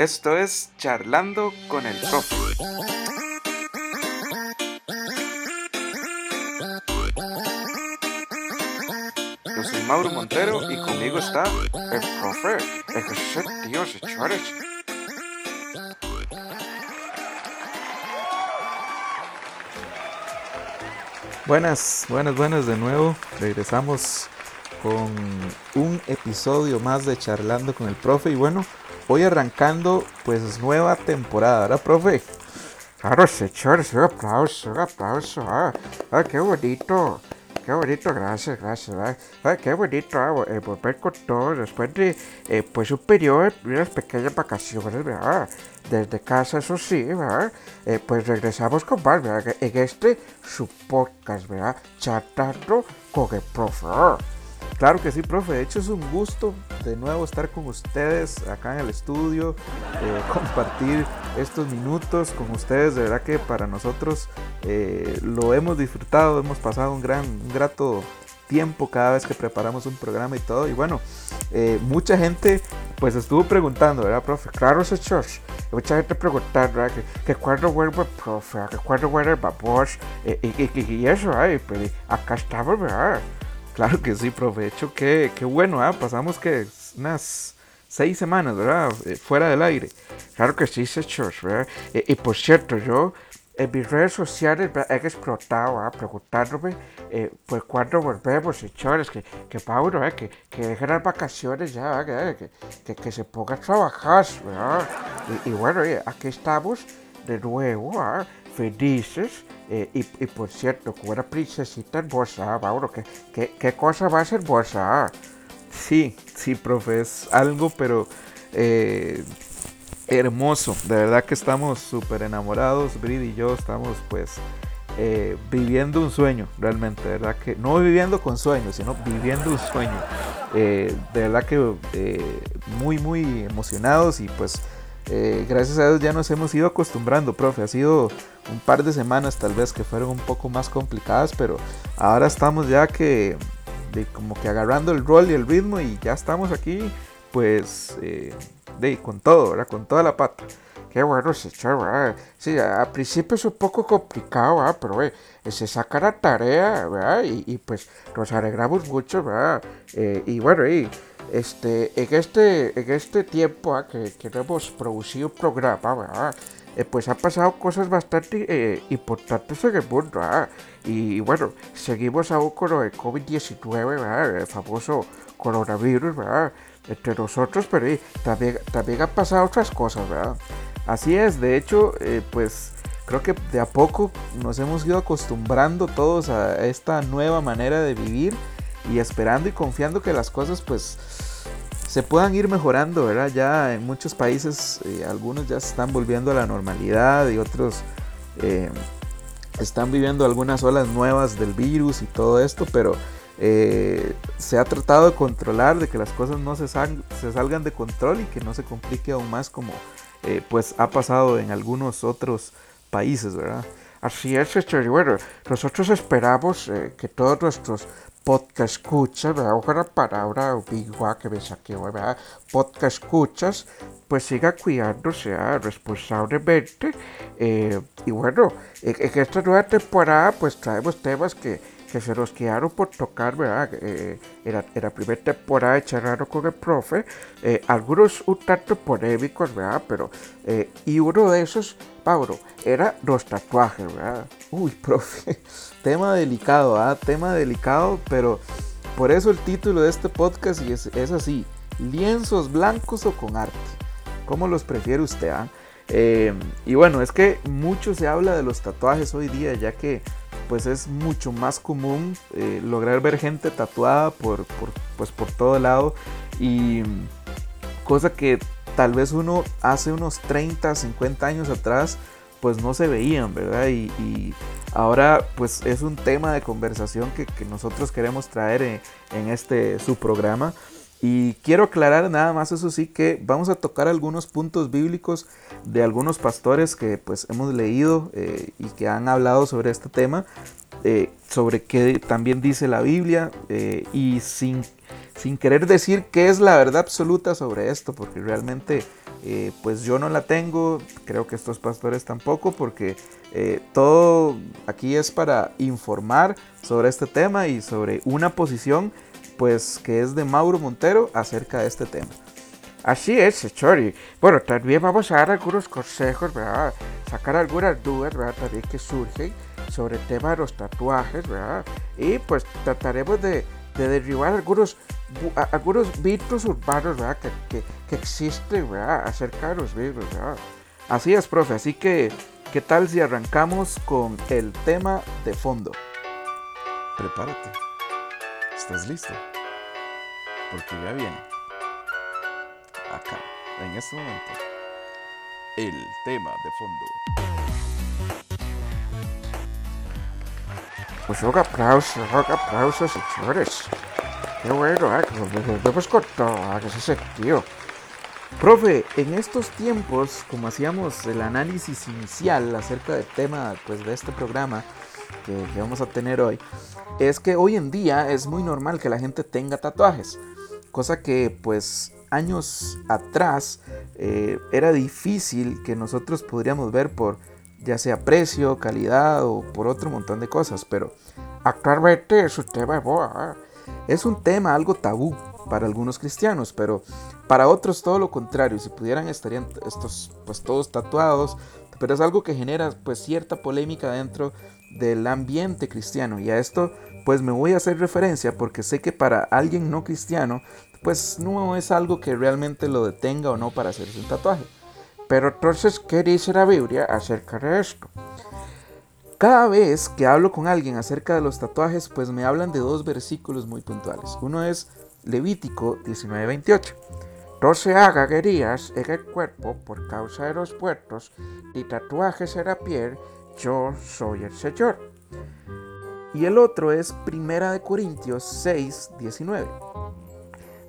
Esto es Charlando con el Profe. Yo soy Mauro Montero y conmigo está el profe. Buenas, buenas, buenas de nuevo. Regresamos con un episodio más de Charlando con el Profe. Y bueno, hoy arrancando pues nueva temporada, ¿verdad, profe? Claro, señores, un aplauso, un aplauso. Ah, ah, qué bonito. Qué bonito, gracias, gracias. Ah, qué bonito ah, eh, volver con todo después de eh, pues un periodo de unas pequeñas vacaciones, ¿verdad? Desde casa, eso sí, ¿verdad? Eh, pues regresamos con más, ¿verdad? En este su podcast, ¿verdad? Chatando con el profe. Claro que sí, profe. De hecho, es un gusto de nuevo estar con ustedes acá en el estudio, eh, compartir estos minutos con ustedes. De verdad que para nosotros eh, lo hemos disfrutado, hemos pasado un gran, un grato tiempo cada vez que preparamos un programa y todo. Y bueno, eh, mucha gente pues estuvo preguntando, ¿verdad, profe? Claro, señor. Mucha gente preguntando, ¿verdad? Que, que cuando vuelve el profe, que cuando vuelve el babos, y, y, y, eso, ay, pues acá estamos, ¿verdad? Claro que sí, profe. De hecho, qué, qué bueno, ¿ah? Pasamos que unas seis semanas, ¿verdad? Eh, fuera del aire. Claro que sí, señor, ¿verdad? Y, por cierto, yo en mis redes sociales he explotado, ¿verdad? preguntándome, eh, pues cuándo volvemos, señores, que, que Pablo, ¿eh? que, que dejen las vacaciones ya, que, que, que, se ponga a trabajar, ¿verdad? Y, y bueno, aquí estamos de nuevo, ¿verdad? felices. Eh, y, por cierto, con una princesita hermosa, Mauro, ¿qué, qué, qué cosa va a ser hermosa? Sí, sí, profe, es algo, pero eh, hermoso. De verdad que estamos súper enamorados, Brid y yo estamos pues eh, viviendo un sueño, realmente, de verdad que no viviendo con sueños, sino viviendo un sueño. de verdad que muy, muy emocionados y pues eh, gracias a Dios ya nos hemos ido acostumbrando, profe. Ha sido un par de semanas tal vez que fueron un poco más complicadas, pero ahora estamos ya que de, como que agarrando el rol y el ritmo y ya estamos aquí, pues, eh, de, con todo, ¿verdad? Con toda la pata. Qué bueno, señor, Sí, al principio es un poco complicado, ¿verdad? Pero se saca la tarea, ¿verdad? Y, y, pues nos alegramos mucho, ¿verdad? Eh, y bueno, y este, en, este, en este tiempo que, que, hemos producido un programa, eh, pues han pasado cosas bastante eh, importantes en el mundo. Y, bueno, seguimos aún con de COVID-19, el famoso coronavirus, entre nosotros, pero también, también han pasado otras cosas. ¿verdad? Así es, de hecho, eh, pues creo que de a poco nos hemos ido acostumbrando todos a esta nueva manera de vivir y esperando y confiando que las cosas pues se puedan ir mejorando, ¿verdad? Ya en muchos países eh, algunos ya se están volviendo a la normalidad y otros eh, están viviendo algunas olas nuevas del virus y todo esto, pero eh, se ha tratado de controlar, de que las cosas no se, se, salgan de control y que no se complique aún más como pues ha pasado en algunos otros países, ¿verdad? Así es, bueno, nosotros esperamos que todos nuestros podcast escuchas, ¿verdad? Ojalá palabra que me saqué, ¿verdad? Podcast escuchas, pues siga cuidándose responsablemente. Eh, y bueno, en, esta nueva temporada, pues traemos temas que, que se nos quedaron por tocar, ¿verdad? Eh, en, la, primera temporada de Charlando con el Profe, eh, algunos un tanto polémicos, ¿verdad? Pero, eh, y uno de esos, Pablo, era los tatuajes, ¿verdad? Uy, profe, tema delicado, ¿ah? Tema delicado, pero por eso el título de este podcast es, es así, lienzos blancos o con arte. ¿Cómo los prefiere usted, ah? y bueno, es que mucho se habla de los tatuajes hoy día, ya que pues es mucho más común eh, lograr ver gente tatuada por, pues por todo lado y cosa que tal vez uno hace unos 30, 50 años atrás pues no se veían, ¿verdad? Y, ahora pues es un tema de conversación que, nosotros queremos traer en, en este su programa. Y quiero aclarar nada más eso sí que vamos a tocar algunos puntos bíblicos de algunos pastores que pues hemos leído eh, y que han hablado sobre este tema, eh, sobre qué también dice la Biblia eh, y sin, sin querer decir qué es la verdad absoluta sobre esto, porque realmente pues yo no la tengo, creo que estos pastores tampoco, porque todo aquí es para informar sobre este tema y sobre una posición pues que es de Mauro Montero acerca de este tema. Así es, Chori. Bueno, también vamos a dar algunos consejos, ¿verdad? Sacar algunas dudas, ¿verdad? También que surgen sobre el tema de los tatuajes, ¿verdad? Y pues trataremos de, derribar algunos, algunos mitos urbanos, ¿verdad? Que, que, existen, ¿verdad? Acerca de los mismos, ¿verdad? Así es, profe. Así que, ¿qué tal si arrancamos con el tema de fondo? Prepárate. ¿Estás listo? Porque ya viene acá, en este momento, el tema de fondo. Pues un aplauso, un aplauso, señores. Qué bueno, ¿eh? nos con todo, ¿eh? que se tío. Profe, en estos tiempos, como hacíamos el análisis inicial acerca del tema pues, de este programa que, que vamos a tener hoy, es que hoy en día es muy normal que la gente tenga tatuajes, cosa que pues años atrás eh, era difícil que nosotros podríamos ver por ya sea precio, calidad o por otro montón de cosas, pero actualmente es un tema. Es un tema algo tabú para algunos cristianos, pero para otros todo lo contrario. Si pudieran estarían estos pues todos tatuados, pero es algo que genera pues cierta polémica dentro del ambiente cristiano y a esto pues me voy a hacer referencia porque sé que para alguien no cristiano pues no es algo que realmente lo detenga o no para hacerse un tatuaje. Pero entonces, ¿qué dice la Biblia acerca de esto? Cada vez que hablo con alguien acerca de los tatuajes, pues me hablan de dos versículos muy puntuales. Uno es Levítico 19:28. No se haga guerías en el cuerpo por causa de los puertos y tatuajes en la piel, yo soy el Señor. Y el otro es Primera de Corintios 6:19.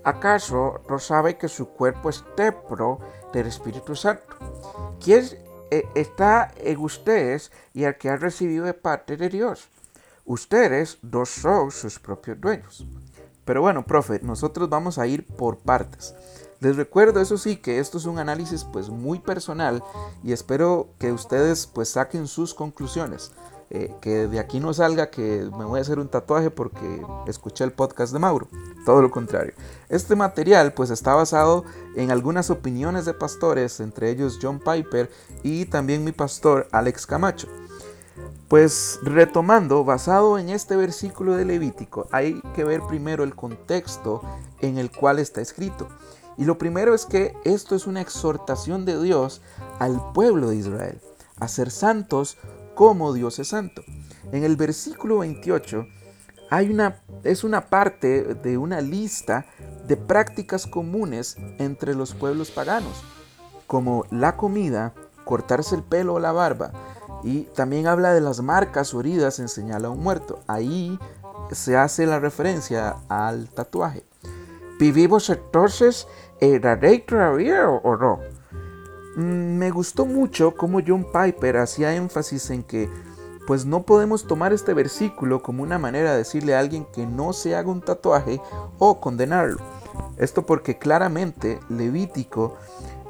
¿Acaso no sabe que su cuerpo es templo del Espíritu Santo? ¿Quién eh, está en ustedes y al que han recibido de parte de Dios? Ustedes no son sus propios dueños. Pero bueno, profe, nosotros vamos a ir por partes. Les recuerdo, eso sí, que esto es un análisis pues muy personal y espero que ustedes pues saquen sus conclusiones. Eh, que de aquí no salga que me voy a hacer un tatuaje porque escuché el podcast de Mauro. Todo lo contrario. Este material pues está basado en algunas opiniones de pastores, entre ellos John Piper y también mi pastor Alex Camacho. Pues retomando, basado en este versículo de Levítico, hay que ver primero el contexto en el cual está escrito. Y lo primero es que esto es una exhortación de Dios al pueblo de Israel, a ser santos como Dios es santo. En el versículo 28 hay una, es una parte de una lista de prácticas comunes entre los pueblos paganos, como la comida, cortarse el pelo o la barba, y también habla de las marcas o heridas en señal a un muerto. Ahí se hace la referencia al tatuaje. ¿Vivimos entonces en la ley o no? Mm, me gustó mucho cómo John Piper hacía énfasis en que pues no podemos tomar este versículo como una manera de decirle a alguien que no se haga un tatuaje o condenarlo. Esto porque claramente Levítico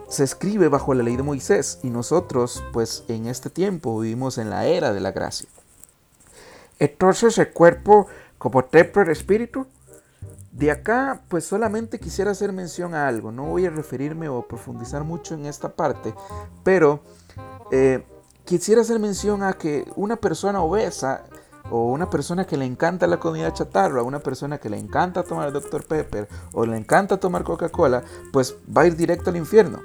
se escribe bajo la ley de Moisés y nosotros pues en este tiempo vivimos en la era de la gracia. Entonces el cuerpo como templo del espíritu de acá, pues solamente quisiera hacer mención a algo. No voy a referirme o profundizar mucho en esta parte, pero eh, quisiera hacer mención a que una persona obesa o una persona que le encanta la comida chatarra, una persona que le encanta tomar Dr. Pepper o le encanta tomar Coca-Cola, pues va a ir directo al infierno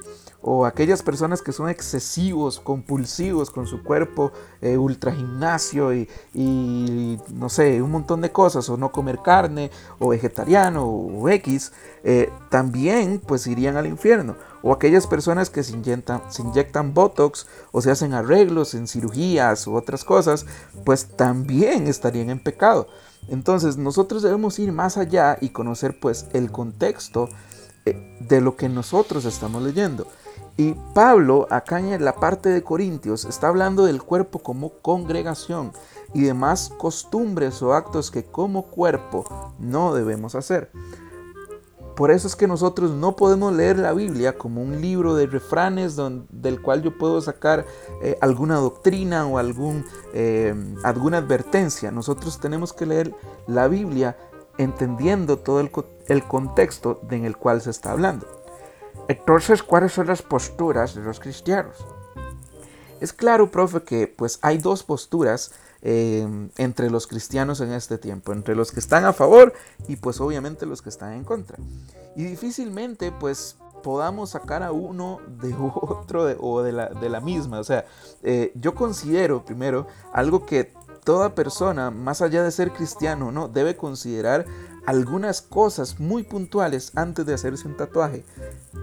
o aquellas personas que son excesivos, compulsivos con su cuerpo, eh, ultra gimnasio y, no sé, un montón de cosas, o no comer carne, o vegetariano, o X, eh, también pues irían al infierno. O aquellas personas que se inyectan, se inyectan Botox o se hacen arreglos en cirugías u otras cosas, pues también estarían en pecado. Entonces nosotros debemos ir más allá y conocer pues el contexto eh, de lo que nosotros estamos leyendo. Y Pablo, acá en la parte de Corintios, está hablando del cuerpo como congregación y demás costumbres o actos que como cuerpo no debemos hacer. por eso es que nosotros no podemos leer la Biblia como un libro de refranes del cual yo puedo sacar eh, alguna doctrina o algún, eh, alguna advertencia. Nosotros tenemos que leer la Biblia entendiendo todo el, el contexto en el cual se está hablando. Entonces, ¿cuáles son las posturas de los cristianos? Es claro, profe, que pues hay dos posturas Em, entre los cristianos en este tiempo, entre los que están a favor y pues obviamente los que están en contra. Y difícilmente pues podamos sacar a uno de otro o de la, de la, misma. O sea, eh, yo considero primero algo que toda persona, más allá de ser cristiano, ¿no? debe considerar algunas cosas muy puntuales antes de hacerse un tatuaje.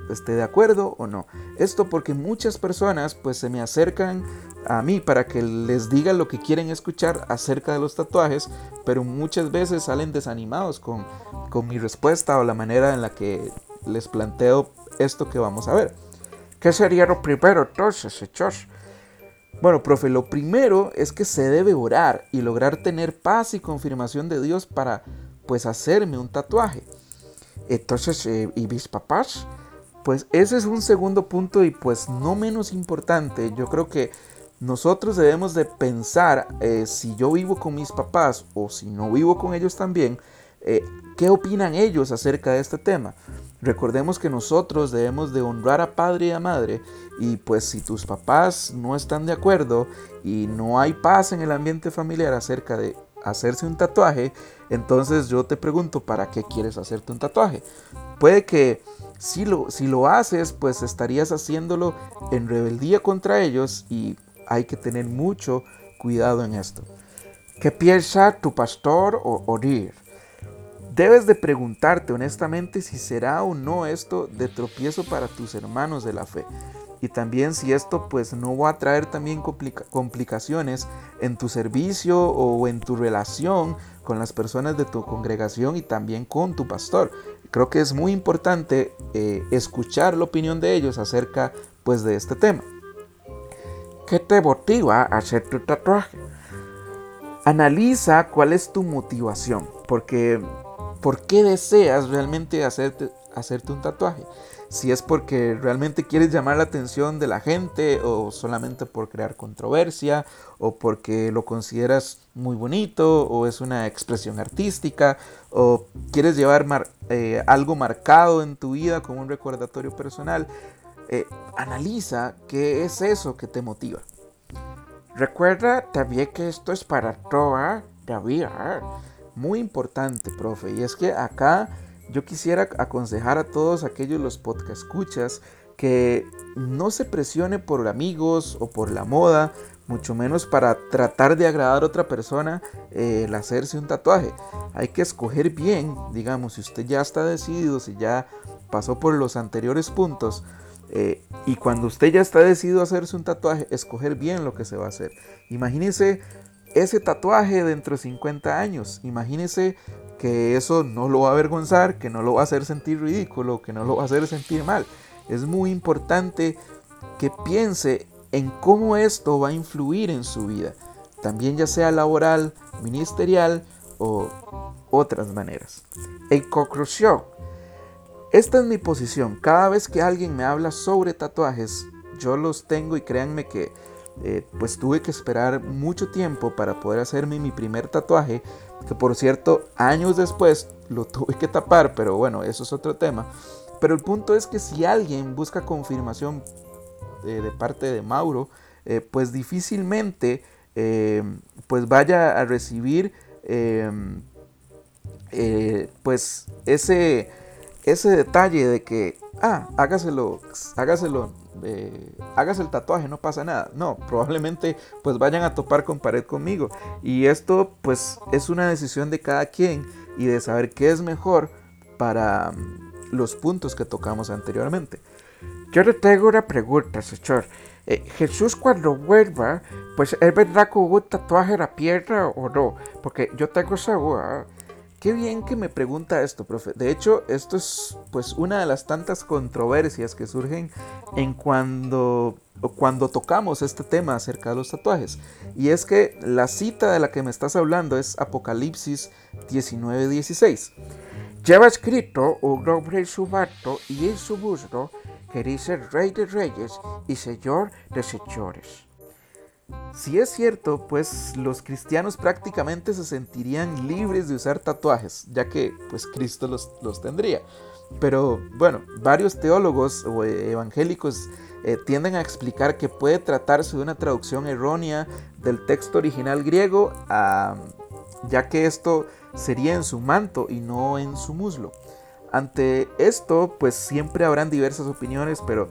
¿Esté de acuerdo o no? Esto porque muchas personas pues se me acercan a mí para que les diga lo que quieren escuchar acerca de los tatuajes, pero muchas veces salen desanimados con, con mi respuesta o la manera en la que les planteo esto que vamos a ver. ¿Qué sería lo primero entonces, hechos? Bueno, profe, lo primero es que se debe orar y lograr tener paz y confirmación de Dios para, pues, hacerme un tatuaje. Entonces, eh, ¿y mis papás? Pues ese es un segundo punto y pues no menos importante. Yo creo que nosotros debemos de pensar eh, si yo vivo con mis papás o si no vivo con ellos también, eh, qué opinan ellos acerca de este tema. Recordemos que nosotros debemos de honrar a padre y a madre y pues si tus papás no están de acuerdo y no hay paz en el ambiente familiar acerca de hacerse un tatuaje, entonces yo te pregunto, ¿para qué quieres hacerte un tatuaje? Puede que si lo, si lo haces, pues estarías haciéndolo en rebeldía contra ellos y hay que tener mucho cuidado en esto. ¿Qué piensa tu pastor o orir? Debes de preguntarte honestamente si será o no esto de tropiezo para tus hermanos de la fe. Y también si esto pues no va a traer también complicaciones en tu servicio o en tu relación con las personas de tu congregación y también con tu pastor. Creo que es muy importante eh, escuchar la opinión de ellos acerca pues de este tema. ¿Qué te motiva a hacer tu tatuaje? Analiza cuál es tu motivación, porque ¿por qué deseas realmente hacerte, hacerte un tatuaje? Si es porque realmente quieres llamar la atención de la gente o solamente por crear controversia o porque lo consideras muy bonito o es una expresión artística o quieres llevar eh, algo marcado en tu vida como un recordatorio personal. Eh, analiza qué es eso que te motiva. Recuerda también que esto es para toda la vida. Muy importante, profe. Y es que acá yo quisiera aconsejar a todos aquellos los podcast escuchas que no se presione por amigos o por la moda, mucho menos para tratar de agradar a otra persona eh, el hacerse un tatuaje. Hay que escoger bien, digamos, si usted ya está decidido, si ya pasó por los anteriores puntos, eh, y cuando usted ya está decidido a hacerse un tatuaje, escoger bien lo que se va a hacer. Imagínese ese tatuaje dentro de 50 años. Imagínese que eso no lo va a avergonzar, que no lo va a hacer sentir ridículo, que no lo va a hacer sentir mal. Es muy importante que piense en cómo esto va a influir en su vida, también ya sea laboral, ministerial o otras maneras. En esta es mi posición. Cada vez que alguien me habla sobre tatuajes, yo los tengo y créanme que eh, pues tuve que esperar mucho tiempo para poder hacerme mi primer tatuaje, que por cierto años después lo tuve que tapar, pero bueno, eso es otro tema. Pero el punto es que si alguien busca confirmación eh, de parte de Mauro, eh, pues difícilmente pues vaya a recibir pues ese ese detalle de que, ah, hágaselo, hágaselo, eh, hágase el tatuaje, no pasa nada. No, probablemente pues vayan a topar con pared conmigo. Y esto pues es una decisión de cada quien y de saber qué es mejor para mm, los puntos que tocamos anteriormente. Yo le tengo una pregunta, señor. Eh, Jesús cuando vuelva, pues él vendrá con un tatuaje en la pierna o no, porque yo tengo esa duda. Qué bien que me pregunta esto, profe. De hecho, esto es pues una de las tantas controversias que surgen en cuando cuando tocamos este tema acerca de los tatuajes. Y es que la cita de la que me estás hablando es Apocalipsis 19:16. Lleva escrito un nombre su y en su muslo que dice Rey de Reyes y Señor de Señores. Si es cierto, pues los cristianos prácticamente se sentirían libres de usar tatuajes, ya que pues Cristo los, los tendría. Pero bueno, varios teólogos o evangélicos eh, tienden a explicar que puede tratarse de una traducción errónea del texto original griego, ya que esto sería en su manto y no en su muslo. Ante esto, pues siempre habrán diversas opiniones, pero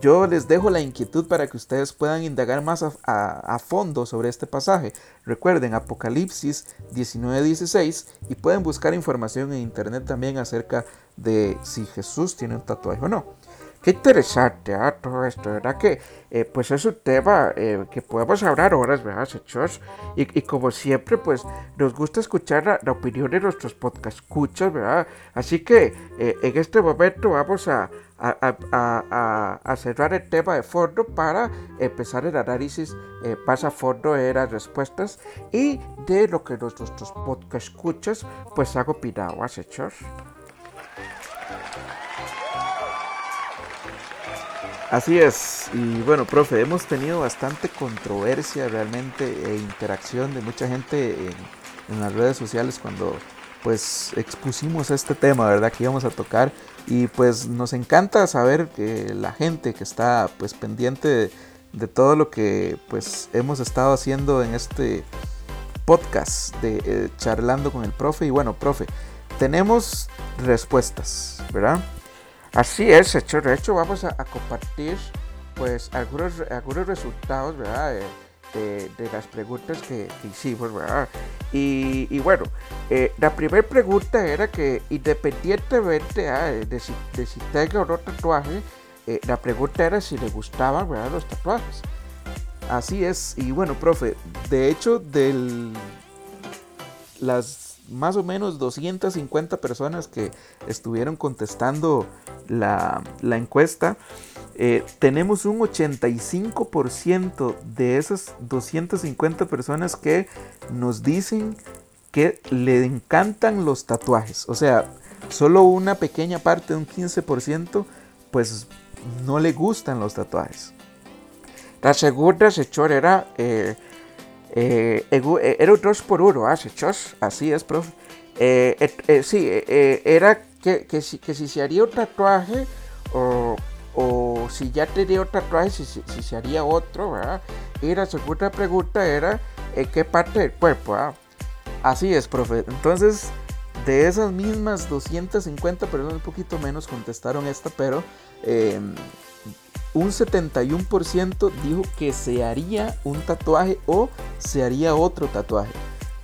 yo les dejo la inquietud para que ustedes puedan indagar más a, fondo sobre este pasaje. Recuerden Apocalipsis 19:16 y pueden buscar información en internet también acerca de si Jesús tiene un tatuaje o no. Qué interesante ¿ah? todo esto, ¿verdad? Que eh, pues es un tema eh, que podemos hablar horas, ¿verdad, hechos Y, y, como siempre, pues nos gusta escuchar la, opinión de nuestros podcast escuchas, ¿verdad? Así que eh, en este momento vamos a, a, a, cerrar el tema de fondo para empezar el análisis más a fondo de las respuestas y de lo que nuestros podcast escuchas pues han opinado, hechos Así es, y bueno, profe, hemos tenido bastante controversia realmente e interacción de mucha gente en, las redes sociales cuando pues expusimos este tema, ¿verdad? Que íbamos a tocar y pues nos encanta saber que la gente que está pues pendiente de, todo lo que pues hemos estado haciendo en este podcast de eh, charlando con el profe y bueno, profe, tenemos respuestas, ¿verdad? Así es, hecho, de hecho vamos a, compartir pues algunos, algunos resultados, ¿verdad? De, las preguntas que, hicimos, ¿verdad? Y, bueno, eh, la primera pregunta era que independientemente ¿ah? de, si, de si tenga o no tatuaje, eh, la pregunta era si le gustaban, ¿verdad? Los tatuajes. Así es, y bueno, profe, de hecho, del las más o menos 250 personas que estuvieron contestando la, encuesta, eh, tenemos un 85% de esas 250 personas que nos dicen que le encantan los tatuajes. O sea, solo una pequeña parte, un 15%, pues no le gustan los tatuajes. La segunda, señor, era eh, eh, eh, era un 2 por 1 ¿ah, Así es, profe. Sí, era que, que, si, que si se haría un tatuaje o, o si ya tenía un tatuaje, si, si, se haría otro, ¿verdad? Y la segunda pregunta era, ¿en qué parte del cuerpo? Ah? Así es, profe. Entonces, de esas mismas 250 personas, un poquito menos contestaron esta, pero un 71% dijo que se haría un tatuaje o se haría otro tatuaje.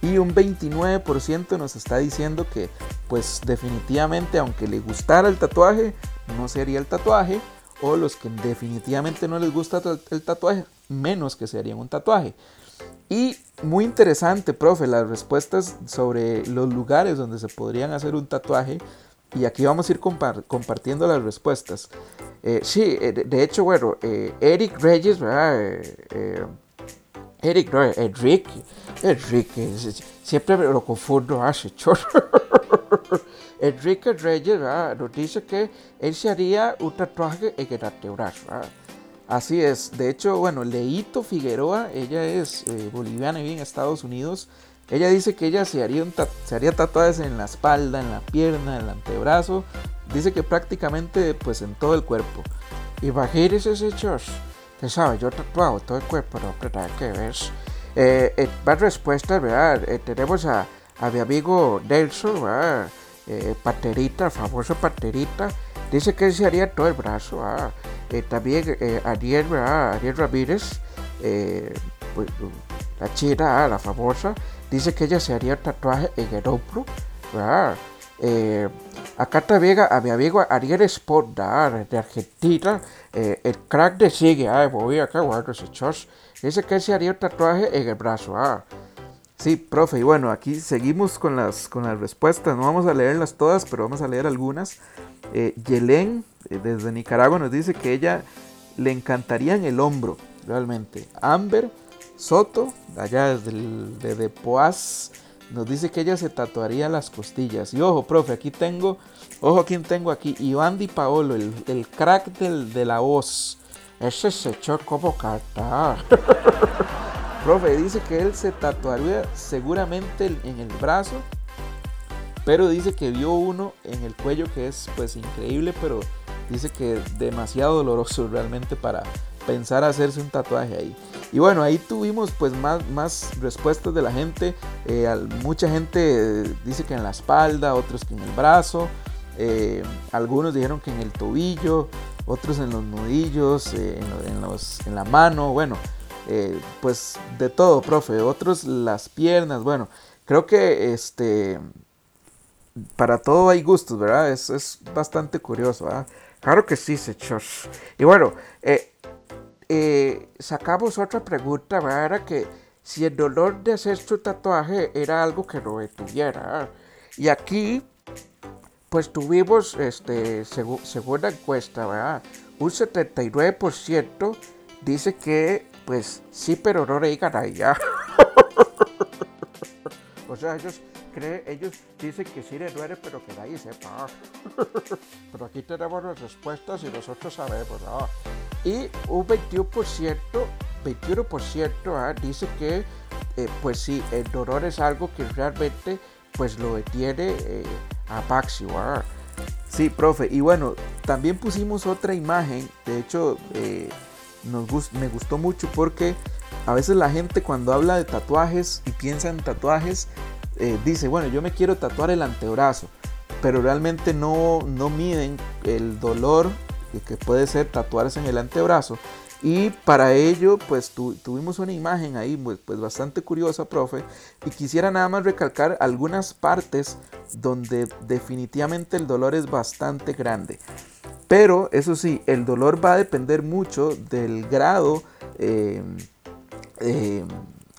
Y un 29% nos está diciendo que pues definitivamente aunque le gustara el tatuaje, no se haría el tatuaje. O los que definitivamente no les gusta el tatuaje, menos que se harían un tatuaje. Y muy interesante, profe, las respuestas sobre los lugares donde se podrían hacer un tatuaje y aquí vamos a ir compartiendo las respuestas. Eh, sí, eh, de, hecho, bueno, eh, Eric Reyes, ¿verdad? Eric, no, Enrique. Siempre lo confundo, hace Enrique Reyes ¿verdad? nos dice que él se haría un tatuaje en el antebrazo. Así es, de hecho, bueno, Leito Figueroa, ella es boliviana y vive en Estados Unidos. Ella dice que ella se haría, se haría tatuajes en la espalda, en la pierna, en el antebrazo. Dice que prácticamente pues en todo el cuerpo. Imagínese ese Josh. Que sabe, yo tatuado todo el cuerpo, no, pero que ves. Eh, eh, más respuestas, ¿verdad? Eh, tenemos a, a, mi amigo Nelson, ¿verdad? Eh, Paterita, famoso Paterita. Dice que se haría todo el brazo. Eh, también Ariel, ¿verdad? Ariel Ramírez, pues, la china, la famosa. Dice que ella se haría tatuaje en el hombro. Eh, acá también a, mi amigo Ariel Sport de Argentina, eh, el crack de sigue, ah, voy acá guardo ese chos. Dice que se haría un tatuaje en el brazo. Ah. Sí, profe, y bueno, aquí seguimos con las, con las respuestas. No vamos a leerlas todas, pero vamos a leer algunas. Eh, Yelén, eh, desde Nicaragua, nos dice que ella le encantaría en el hombro, realmente. Amber Soto, allá desde de, Poaz, nos dice que ella se tatuaría las costillas. Y ojo, profe, aquí tengo, ojo, quién tengo aquí, Iván Di Paolo, el, el crack del, de la voz. Ese se echó como carta. profe, dice que él se tatuaría seguramente en el brazo, pero dice que vio uno en el cuello que es pues increíble, pero dice que demasiado doloroso realmente para pensar hacerse un tatuaje ahí. Y bueno, ahí tuvimos pues más, más respuestas de la gente. Eh, mucha gente dice que en la espalda, otros que en el brazo. Eh, algunos dijeron que en el tobillo, otros en los nudillos, eh, en, los, en, la mano. Bueno, pues de todo, profe. Otros las piernas. Bueno, creo que este... Para todo hay gustos, ¿verdad? Es, es bastante curioso. ¿verdad? Claro que sí, sechos. Y bueno, eh, eh, sacamos otra pregunta, ¿verdad? Era que si el dolor de hacer su tatuaje era algo que lo detuviera. Y aquí, pues tuvimos, este, según la encuesta, ¿verdad? Un 79% dice que, pues sí, pero no le digan a ella. o sea, ellos creen, ellos dicen que sí le duele, pero que nadie sepa. pero aquí tenemos las respuestas y nosotros sabemos, y un 21%, 21% ¿ah? dice que eh, pues sí, el dolor es algo que realmente pues lo detiene eh, a Paxio. ¿ah? Sí, profe, y bueno, también pusimos otra imagen, de hecho eh, nos me gustó mucho porque a veces la gente cuando habla de tatuajes y piensa en tatuajes, dice, bueno, yo me quiero tatuar el antebrazo, pero realmente no, no miden el dolor que puede ser tatuarse en el antebrazo. Y para ello, pues tuvimos una imagen ahí, pues, pues, bastante curiosa, profe. Y quisiera nada más recalcar algunas partes donde definitivamente el dolor es bastante grande. Pero eso sí, el dolor va a depender mucho del grado eh, eh,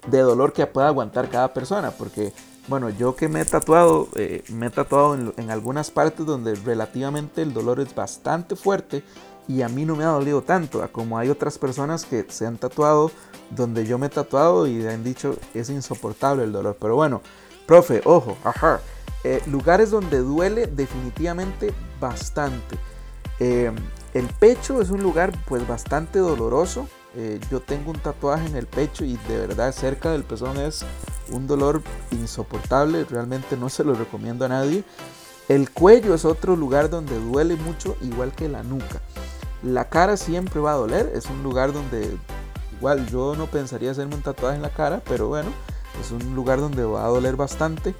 de dolor que pueda aguantar cada persona. Porque bueno, yo que me he tatuado, eh, me he tatuado en, algunas partes donde relativamente el dolor es bastante fuerte y a mí no me ha dolido tanto, como hay otras personas que se han tatuado donde yo me he tatuado y han dicho es insoportable el dolor. Pero bueno, profe, ojo, ajá, eh, lugares donde duele definitivamente bastante. Eh, el pecho es un lugar pues bastante doloroso. Eh, yo tengo un tatuaje en el pecho y de verdad cerca del pezón es un dolor insoportable, realmente no se lo recomiendo a nadie. El cuello es otro lugar donde duele mucho, igual que la nuca. La cara siempre va a doler, es un lugar donde igual yo no pensaría hacerme un tatuaje en la cara, pero bueno, es un lugar donde va a doler bastante.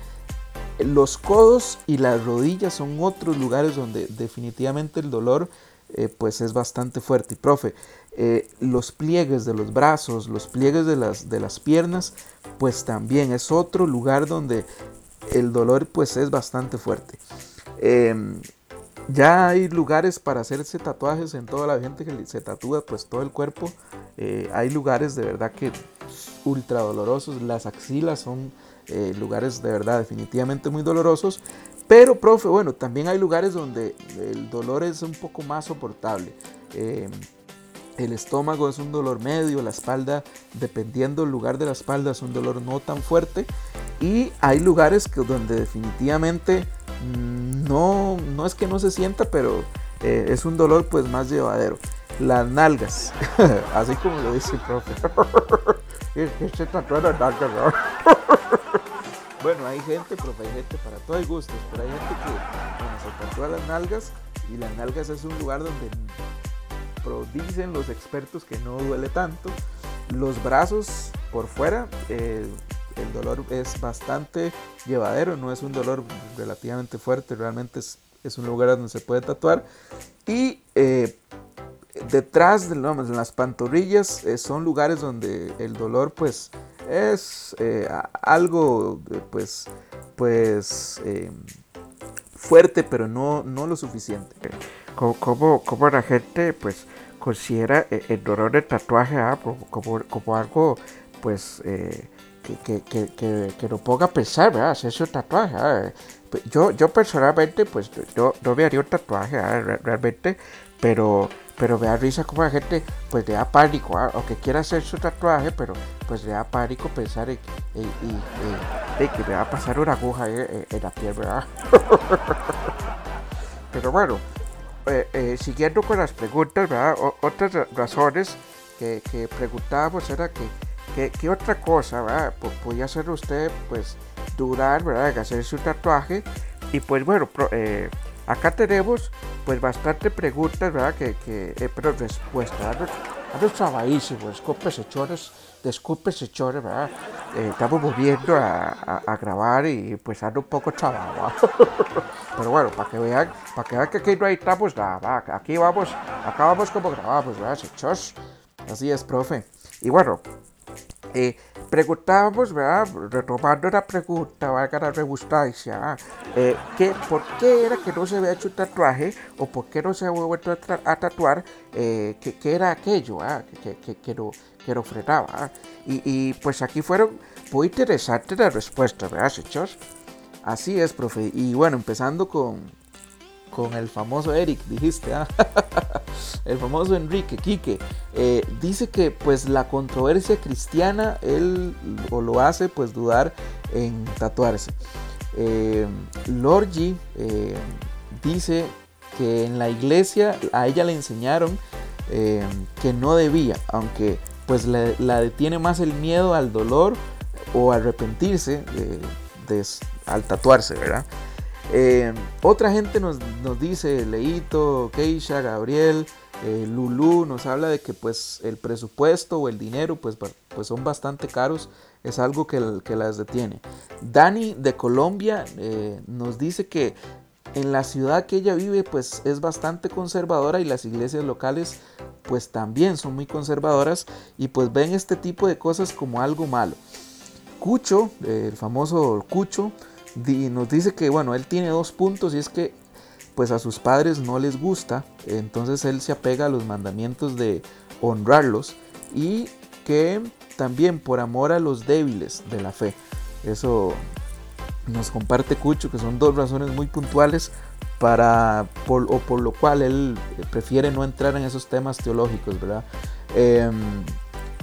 Los codos y las rodillas son otros lugares donde definitivamente el dolor eh, pues es bastante fuerte. Y profe, eh, los pliegues de los brazos, los pliegues de las, de las piernas, pues también es otro lugar donde el dolor pues es bastante fuerte. Em, ya hay lugares para hacerse tatuajes en toda la gente que se tatúa pues todo el cuerpo. Eh, hay lugares de verdad que ultra dolorosos. Las axilas son eh, lugares de verdad definitivamente muy dolorosos. Pero, profe, bueno, también hay lugares donde el dolor es un poco más soportable. Em, el estómago es un dolor medio, la espalda, dependiendo del lugar de la espalda, es un dolor no tan fuerte. Y hay lugares que, donde definitivamente mm, no, no es que no se sienta, pero eh, es un dolor pues más llevadero. Las nalgas, así como lo dice el profe. se tatuó las nalgas, Bueno, hay gente, profe, hay gente para todo el gusto, pero hay gente que bueno, se tatúa las nalgas y las nalgas es un lugar donde dicen los expertos que no duele tanto. Los brazos por fuera, el dolor es bastante llevadero, no es un dolor relativamente fuerte, realmente es, un lugar donde se puede tatuar. Y eh, detrás de las pantorrillas eh, son lugares donde el dolor pues es eh, algo pues pues fuerte pero no, no lo suficiente como, como la gente pues considera eh, el dolor del tatuaje ah, como, como, algo pues eh, que, que, que, que, lo ponga a pensar, ¿verdad? Hacerse un tatuaje. Ah. Yo, yo personalmente, pues yo no me haría un tatuaje ah, realmente, pero, pero me risa como la gente pues le da pánico, ¿ah? o que quiera hacer su tatuaje, pero pues le da pánico pensar en, que me va a pasar una aguja en, la piel, ¿verdad? pero bueno, eh, eh, siguiendo con las preguntas, ¿verdad? otras razones que, preguntábamos era que, otra cosa, ¿verdad? podía hacer usted, pues, durar, ¿verdad? hacerse un tatuaje. Y pues bueno, eh, acá tenemos pues bastante preguntas, ¿verdad? Que, que eh, pero respuestas. Ando trabajísimo, disculpe chores, disculpe chores, ¿verdad? Eh, estamos volviendo a, a, grabar y pues ando un poco trabajo. pero bueno, para que vean, para que vean que aquí no hay estamos nada, aquí vamos, acá vamos como grabamos, ¿verdad, chicos? Así es, profe. Y bueno, eh, preguntábamos, ¿verdad? retomando la pregunta, valga la rebustancia, eh, que, ¿por qué era que no se había hecho un tatuaje o por qué no se había vuelto a, tatuar? Eh, ¿qué, era aquello ah? que, que, que, lo, que lo frenaba? Ah? Y, y, pues aquí fueron muy interesantes las respuestas, ¿verdad, hechos? Así es, profe. Y bueno, empezando con, con el famoso Eric, dijiste, ¿ah? el famoso Enrique Quique, eh, dice que pues la controversia cristiana él o lo hace pues dudar en tatuarse. Eh, eh, dice que en la iglesia a ella le enseñaron eh, que no debía, aunque pues la detiene más el miedo al dolor o arrepentirse al tatuarse, ¿verdad? Eh, otra gente nos, dice, Leito, Keisha, Gabriel, eh, Lulu, nos habla de que pues el presupuesto o el dinero pues, pues son bastante caros, es algo que, que las detiene. Dani de Colombia eh, nos dice que en la ciudad que ella vive pues es bastante conservadora y las iglesias locales pues también son muy conservadoras y pues ven este tipo de cosas como algo malo. Cucho, el famoso Cucho, nos dice que, bueno, él tiene dos puntos y es que pues a sus padres no les gusta, entonces él se apega a los mandamientos de honrarlos y que también por amor a los débiles de la fe. Eso nos comparte Cucho, que son dos razones muy puntuales para, o por lo cual él prefiere no entrar en esos temas teológicos, ¿verdad? Em,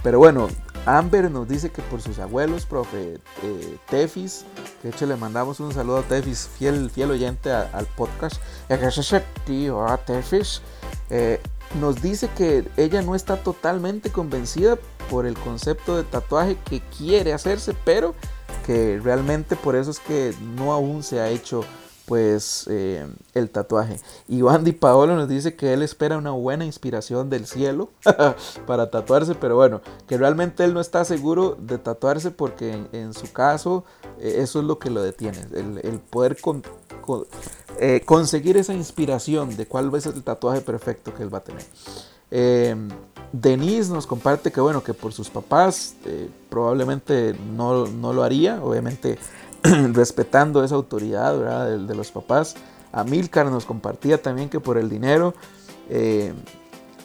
pero bueno, Amber nos dice que por sus abuelos, profe eh, Tefis, de hecho le mandamos un saludo a Tefis, fiel, fiel oyente al podcast. Tío a Tefis eh, nos dice que ella no está totalmente convencida por el concepto de tatuaje que quiere hacerse, pero que realmente por eso es que no aún se ha hecho pues eh, el tatuaje. Y Wandy Paolo nos dice que él espera una buena inspiración del cielo para tatuarse, pero bueno, que realmente él no está seguro de tatuarse porque en, su caso eh, eso es lo que lo detiene, el, poder eh, conseguir esa inspiración de cuál ser el tatuaje perfecto que él va a tener. Denise nos comparte que bueno, que por sus papás probablemente no, no lo haría, obviamente respetando esa autoridad De, los papás. Amilcar nos compartía también que por el dinero. Eh,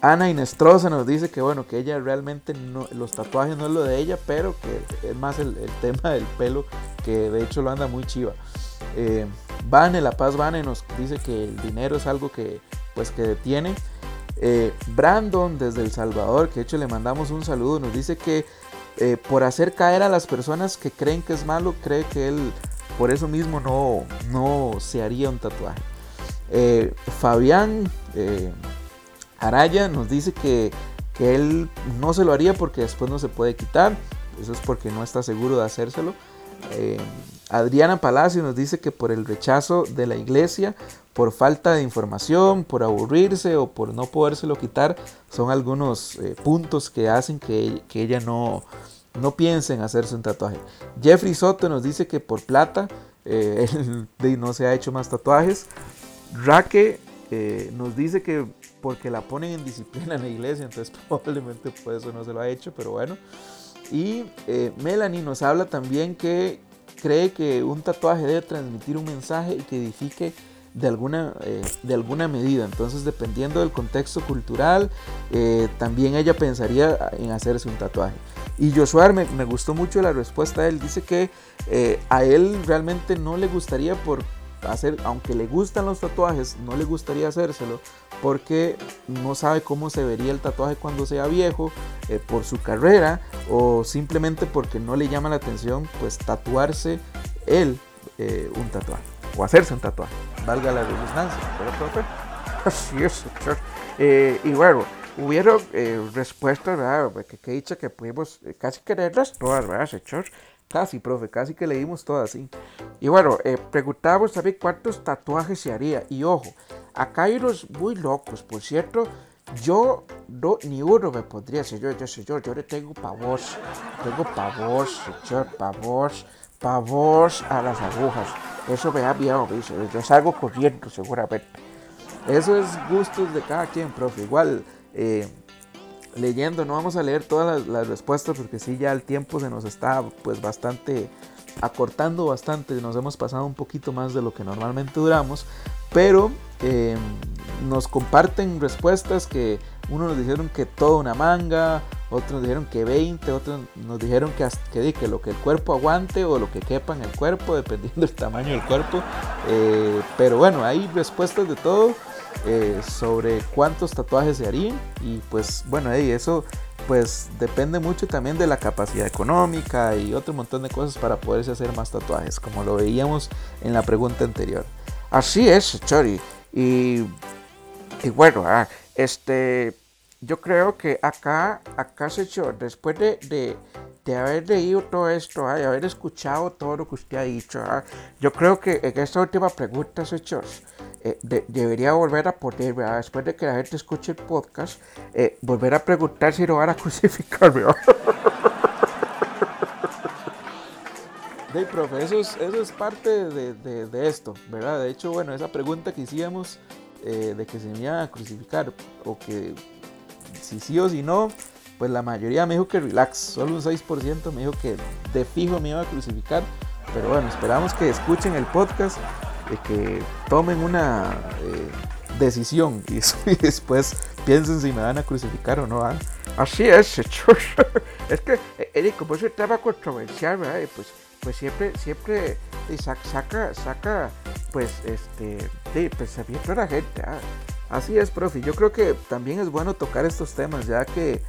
Ana Inestrosa nos dice que bueno, que ella realmente no, los tatuajes no es lo de ella, pero que es más el, tema del pelo, que de hecho lo anda muy chiva. Eh, Vane, La Paz Vane nos dice que el dinero es algo que pues que detiene. Eh, Brandon desde El Salvador, que de hecho le mandamos un saludo, nos dice que eh, por hacer caer a las personas que creen que es malo, cree que él por eso mismo no, no se haría un tatuaje. Eh, Fabián eh, Araya nos dice que, que, él no se lo haría porque después no se puede quitar. Eso es porque no está seguro de hacérselo. Adriana Palacio nos dice que por el rechazo de la iglesia, por falta de información, por aburrirse o por no podérselo quitar, son algunos eh, puntos que hacen que, ella no, no piense en hacerse un tatuaje. Jeffrey Soto nos dice que por plata eh, él no se ha hecho más tatuajes. Raque eh, nos dice que porque la ponen en disciplina en la iglesia, entonces probablemente por eso no se lo ha hecho, pero bueno. Y Melanie nos habla también que cree que un tatuaje debe transmitir un mensaje y que edifique de alguna, eh, de alguna medida. Entonces, dependiendo del contexto cultural, eh, también ella pensaría en hacerse un tatuaje. Y Joshua me, me gustó mucho la respuesta de él. Dice que eh, a él realmente no le gustaría por, hacer, aunque le gustan los tatuajes, no le gustaría hacérselo porque no sabe cómo se vería el tatuaje cuando sea viejo, eh, por su carrera o simplemente porque no le llama la atención pues tatuarse él eh, un tatuaje o hacerse un tatuaje, valga la redundancia? Así es, eh, y bueno, hubieron respuestas, ¿verdad? Que, que dicho que pudimos casi quererlas todas, ¿verdad, señor? Casi, profe, casi que leímos todas, sí. Y bueno, eh, preguntamos también cuántos tatuajes se haría. Y ojo, acá hay unos muy locos, por cierto. Yo no, ni uno me pondría, señor, yo, señor, yo le tengo pavor, tengo pavor, señor, pavor, pavor a las agujas. Eso me da miedo, me yo salgo corriendo seguramente. Eso es gustos de cada quien, profe. Igual, eh, leyendo, no vamos a leer todas las, respuestas porque sí, ya el tiempo se nos está pues bastante acortando bastante, nos hemos pasado un poquito más de lo que normalmente duramos, pero em, nos comparten respuestas que unos nos dijeron que toda una manga, otros nos dijeron que 20, otros nos dijeron que, que, que lo que el cuerpo aguante o lo que quepa en el cuerpo, dependiendo del tamaño del cuerpo. Eh, pero bueno, hay respuestas de todo. Eh, sobre cuántos tatuajes se harían y pues bueno, eso pues depende mucho también de la capacidad económica y otro montón de cosas para poderse hacer más tatuajes, como lo veíamos en la pregunta anterior. Así es, Chori. Y, y bueno, ah, este, yo creo que acá, acá se después de, de, haber leído todo esto, ah, haber escuchado todo lo que usted ha dicho, ah, yo creo que en esta última pregunta, Sechor, eh, debería volver a poner, después de que la gente escuche el podcast, eh, volver a preguntar si lo van a crucificar. De profe, eso es, parte de, esto, ¿verdad? De hecho, bueno, esa pregunta que hicimos eh, de que se me iba a crucificar o que si sí o si no, pues la mayoría me dijo que relax, solo un 6% me dijo que de fijo me iba a crucificar. Pero bueno, esperamos que escuchen el podcast de que tomen una eh, decisión y, después piensen si me van a crucificar o no. ¿ah? Así es, es que, eh, como es un tema controversial, ¿verdad? Pues, pues siempre, siempre saca, saca, pues, este, de pensamiento a la gente. ¿ah? Así es, profe. Yo creo que también es bueno tocar estos temas, ya que,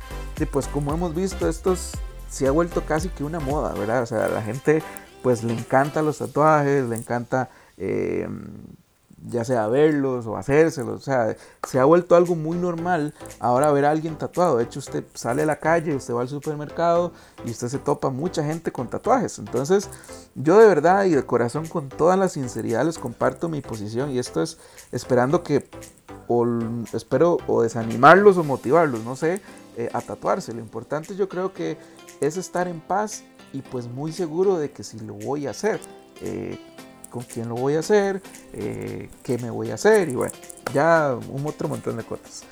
pues como hemos visto, estos se ha vuelto casi que una moda, ¿verdad? O sea, a la gente pues le encanta los tatuajes, le encanta eh, ya sea verlos o hacérselos, o sea, se ha vuelto algo muy normal ahora ver a alguien tatuado. De hecho, usted sale a la calle, usted va al supermercado y usted se topa mucha gente con tatuajes. Entonces, yo de verdad y de corazón, con toda la sinceridad, les comparto mi posición y esto es esperando que, o espero o desanimarlos o motivarlos, no sé, eh, a tatuarse. Lo importante yo creo que es estar en paz y pues muy seguro de que si lo voy a hacer. Eh, con quién lo voy a hacer, eh, qué me voy a hacer y bueno, ya un otro montón de cosas.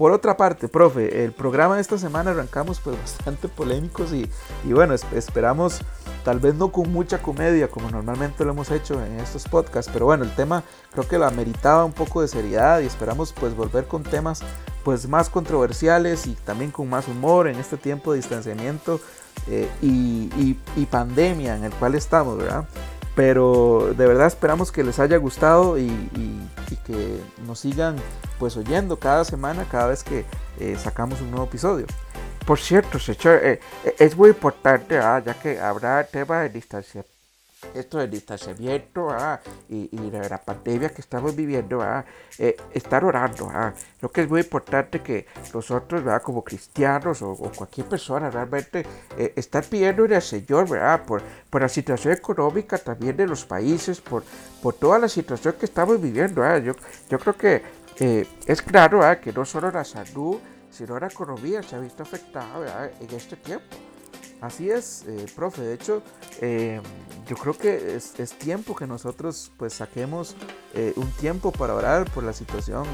Por otra parte, profe, el programa de esta semana arrancamos pues bastante polémicos y, y bueno, esperamos tal vez no con mucha comedia como normalmente lo hemos hecho en estos podcasts, pero bueno, el tema creo que lo ameritaba un poco de seriedad y esperamos pues volver con temas pues más controversiales y también con más humor en este tiempo de distanciamiento eh, y, y, y pandemia en el cual estamos, ¿verdad? Pero de verdad esperamos que les haya gustado y, que nos sigan pues oyendo cada semana, cada vez que eh, sacamos un nuevo episodio. Por cierto, eh, eh, es muy importante, ah, ya que habrá tema de distanciamiento esto del distanciamiento ah, y, de la pandemia que estamos viviendo, ah, eh, estar orando. Ah. Creo que es muy importante que nosotros, como cristianos o, cualquier persona, realmente eh, estar pidiendo al Señor. Por, por la situación económica también de los países, por, por toda la situación que estamos viviendo. Ah. Yo, yo creo que eh, es claro ah, que no solo la salud, sino la economía se ha visto afectada en este tiempo. Así es, eh, profe. De hecho, eh, yo creo que es, tiempo que nosotros pues saquemos eh, un tiempo para orar por la situación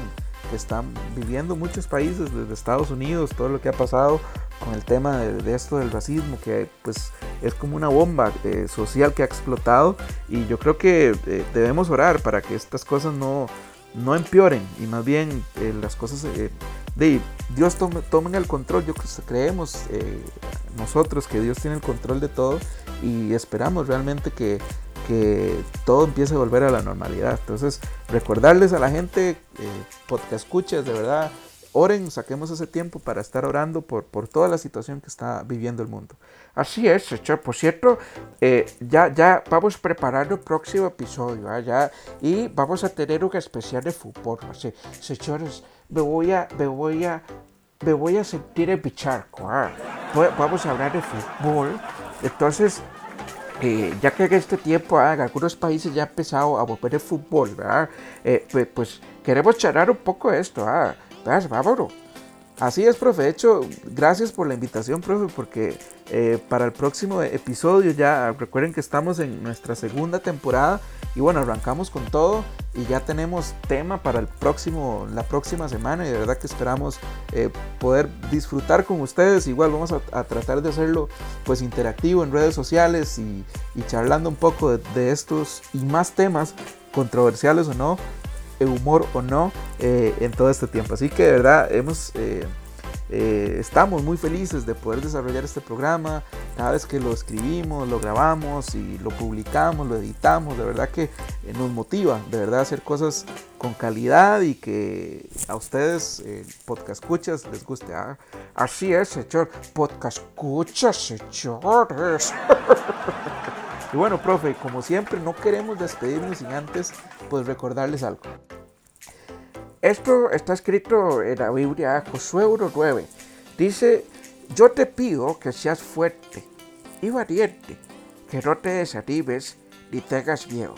que están viviendo muchos países, desde Estados Unidos, todo lo que ha pasado con el tema de, esto del racismo, que pues es como una bomba social que ha explotado y yo creo que debemos orar para que estas cosas no, no empeoren y más bien las cosas de Dios tome, el control. Yo creemos nosotros que Dios tiene el control de todo y esperamos realmente que, que todo empiece a volver a la normalidad. Entonces, recordarles a la gente, eh, podcast escuchas, de verdad, oren, saquemos ese tiempo para estar orando por, por toda la situación que está viviendo el mundo. Así es. Por cierto, eh, ya, ya vamos preparando el próximo episodio, ¿ah? ya, y vamos a tener un especial de fútbol. Así, señores, me voy a, me voy a, me voy a sentir en mi charco. ¿ah? Vamos a hablar de fútbol. Entonces, eh, ya que en este tiempo ah, en algunos países ya ha empezado a volver el fútbol, ¿verdad? Eh, pues, pues, queremos charlar un poco de esto. ¿Ah? Vámonos. Así es, profe. De hecho, gracias por la invitación, profe, porque eh, para el próximo episodio ya recuerden que estamos en nuestra segunda temporada y bueno, arrancamos con todo y ya tenemos tema para el próximo, la próxima semana y de verdad que esperamos eh, poder disfrutar con ustedes. Igual vamos a, tratar de hacerlo pues interactivo en redes sociales y, charlando un poco de, de estos y más temas controversiales o no humor o no eh, en todo este tiempo. Así que de verdad hemos, eh, eh, estamos muy felices de poder desarrollar este programa. Cada vez que lo escribimos, lo grabamos y lo publicamos, lo editamos, de verdad que nos motiva de verdad hacer cosas con calidad y que a ustedes, podcast escuchas, les guste. ¿ah? Así es, señor. Podcast escuchas, señores. Y bueno, profe, como siempre, no queremos despedirnos sin antes pues recordarles algo. Esto está escrito en la Biblia, Josué 1.9. Dice, yo te pido que seas fuerte y valiente, que no te desanimes ni tengas miedo,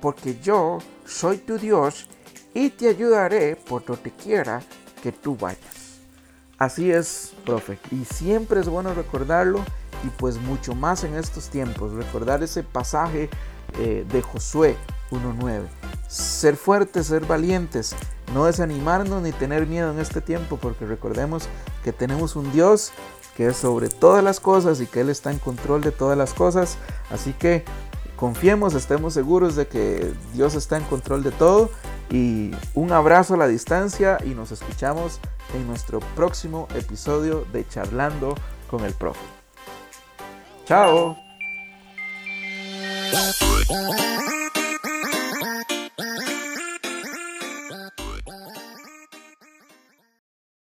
porque yo soy tu Dios y te ayudaré por donde quiera que tú vayas. Así es, profe, y siempre es bueno recordarlo y pues mucho más en estos tiempos, recordar ese pasaje eh, de Josué 1.9. Ser fuertes, ser valientes, no desanimarnos ni tener miedo en este tiempo, porque recordemos que tenemos un Dios que es sobre todas las cosas y que Él está en control de todas las cosas. Así que confiemos, estemos seguros de que Dios está en control de todo. Y un abrazo a la distancia y nos escuchamos en nuestro próximo episodio de Charlando con el Profe. Chao.